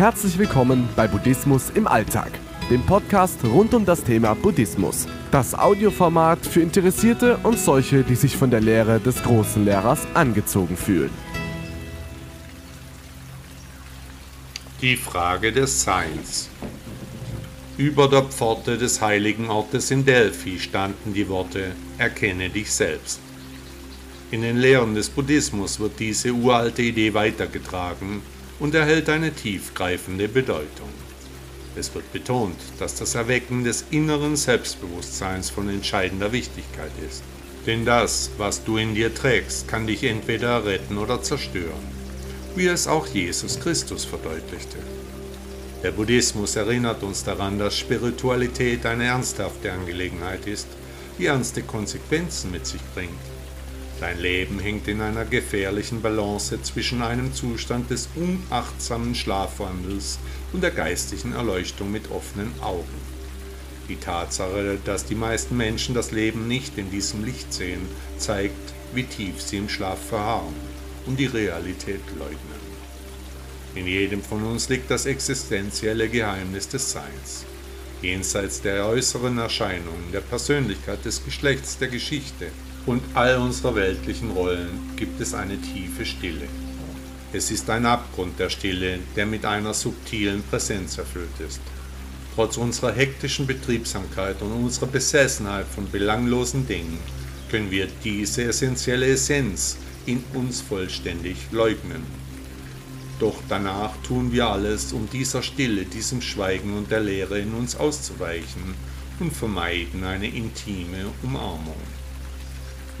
Herzlich willkommen bei Buddhismus im Alltag, dem Podcast rund um das Thema Buddhismus. Das Audioformat für Interessierte und solche, die sich von der Lehre des großen Lehrers angezogen fühlen. Die Frage des Seins. Über der Pforte des heiligen Ortes in Delphi standen die Worte Erkenne dich selbst. In den Lehren des Buddhismus wird diese uralte Idee weitergetragen und erhält eine tiefgreifende Bedeutung. Es wird betont, dass das Erwecken des inneren Selbstbewusstseins von entscheidender Wichtigkeit ist. Denn das, was du in dir trägst, kann dich entweder retten oder zerstören, wie es auch Jesus Christus verdeutlichte. Der Buddhismus erinnert uns daran, dass Spiritualität eine ernsthafte Angelegenheit ist, die ernste Konsequenzen mit sich bringt. Dein Leben hängt in einer gefährlichen Balance zwischen einem Zustand des unachtsamen Schlafwandels und der geistigen Erleuchtung mit offenen Augen. Die Tatsache, dass die meisten Menschen das Leben nicht in diesem Licht sehen, zeigt, wie tief sie im Schlaf verharren und die Realität leugnen. In jedem von uns liegt das existenzielle Geheimnis des Seins. Jenseits der äußeren Erscheinungen, der Persönlichkeit, des Geschlechts, der Geschichte und all unserer weltlichen Rollen gibt es eine tiefe Stille. Es ist ein Abgrund der Stille, der mit einer subtilen Präsenz erfüllt ist. Trotz unserer hektischen Betriebsamkeit und unserer Besessenheit von belanglosen Dingen können wir diese essentielle Essenz in uns vollständig leugnen. Doch danach tun wir alles, um dieser Stille, diesem Schweigen und der Leere in uns auszuweichen und vermeiden eine intime Umarmung.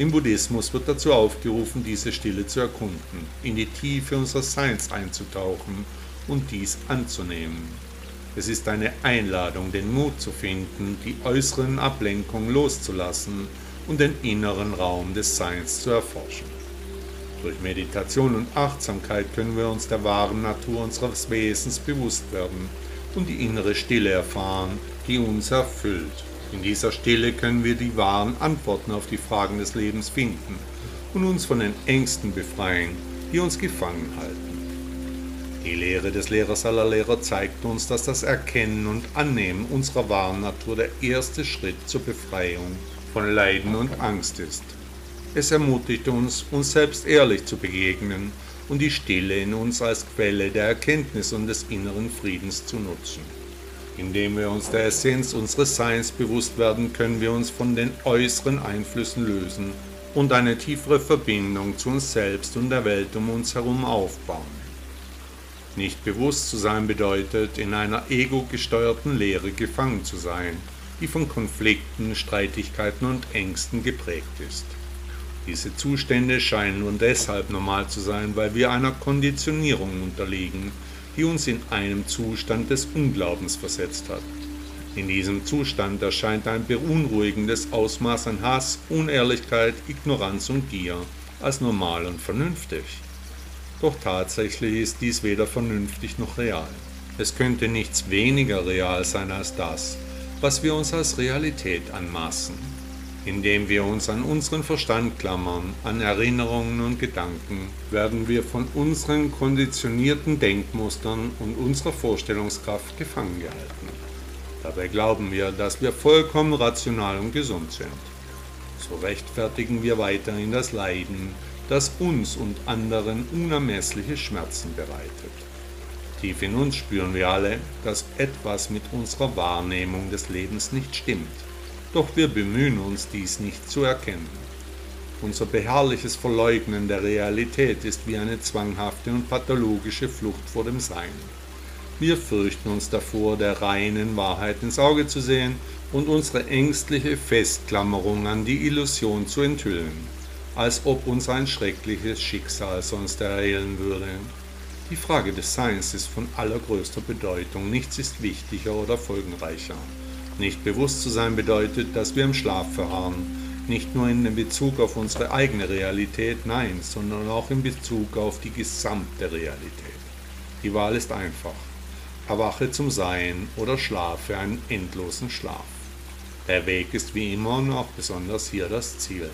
Im Buddhismus wird dazu aufgerufen, diese Stille zu erkunden, in die Tiefe unseres Seins einzutauchen und dies anzunehmen. Es ist eine Einladung, den Mut zu finden, die äußeren Ablenkungen loszulassen und den inneren Raum des Seins zu erforschen. Durch Meditation und Achtsamkeit können wir uns der wahren Natur unseres Wesens bewusst werden und die innere Stille erfahren, die uns erfüllt. In dieser Stille können wir die wahren Antworten auf die Fragen des Lebens finden und uns von den Ängsten befreien, die uns gefangen halten. Die Lehre des Lehrers aller Lehrer zeigt uns, dass das Erkennen und Annehmen unserer wahren Natur der erste Schritt zur Befreiung von Leiden und Angst ist. Es ermutigt uns, uns selbst ehrlich zu begegnen und die Stille in uns als Quelle der Erkenntnis und des inneren Friedens zu nutzen. Indem wir uns der Essenz unseres Seins bewusst werden, können wir uns von den äußeren Einflüssen lösen und eine tiefere Verbindung zu uns selbst und der Welt um uns herum aufbauen. Nicht bewusst zu sein bedeutet, in einer ego-gesteuerten Lehre gefangen zu sein, die von Konflikten, Streitigkeiten und Ängsten geprägt ist. Diese Zustände scheinen nur deshalb normal zu sein, weil wir einer Konditionierung unterliegen, die uns in einem Zustand des Unglaubens versetzt hat. In diesem Zustand erscheint ein beunruhigendes Ausmaß an Hass, Unehrlichkeit, Ignoranz und Gier als normal und vernünftig. Doch tatsächlich ist dies weder vernünftig noch real. Es könnte nichts weniger real sein als das, was wir uns als Realität anmaßen indem wir uns an unseren Verstand klammern, an Erinnerungen und Gedanken, werden wir von unseren konditionierten Denkmustern und unserer Vorstellungskraft gefangen gehalten. Dabei glauben wir, dass wir vollkommen rational und gesund sind. So rechtfertigen wir weiterhin das Leiden, das uns und anderen unermessliche Schmerzen bereitet. Tief in uns spüren wir alle, dass etwas mit unserer Wahrnehmung des Lebens nicht stimmt doch wir bemühen uns, dies nicht zu erkennen. Unser beharrliches Verleugnen der Realität ist wie eine zwanghafte und pathologische Flucht vor dem Sein. Wir fürchten uns davor, der reinen Wahrheit ins Auge zu sehen und unsere ängstliche Festklammerung an die Illusion zu enthüllen, als ob uns ein schreckliches Schicksal sonst ereilen würde. Die Frage des Seins ist von allergrößter Bedeutung, nichts ist wichtiger oder folgenreicher. Nicht bewusst zu sein bedeutet, dass wir im Schlaf verharren, nicht nur in Bezug auf unsere eigene Realität, nein, sondern auch in Bezug auf die gesamte Realität. Die Wahl ist einfach. Erwache zum Sein oder schlafe einen endlosen Schlaf. Der Weg ist wie immer und auch besonders hier das Ziel.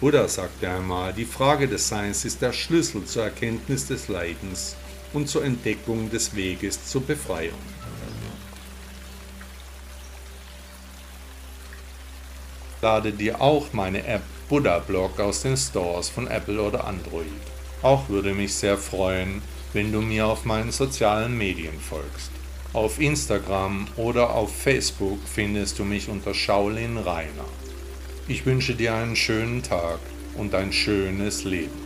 Buddha sagte einmal, die Frage des Seins ist der Schlüssel zur Erkenntnis des Leidens und zur Entdeckung des Weges zur Befreiung. Lade dir auch meine App Buddha Blog aus den Stores von Apple oder Android. Auch würde mich sehr freuen, wenn du mir auf meinen sozialen Medien folgst. Auf Instagram oder auf Facebook findest du mich unter Shaolin Rainer. Ich wünsche dir einen schönen Tag und ein schönes Leben.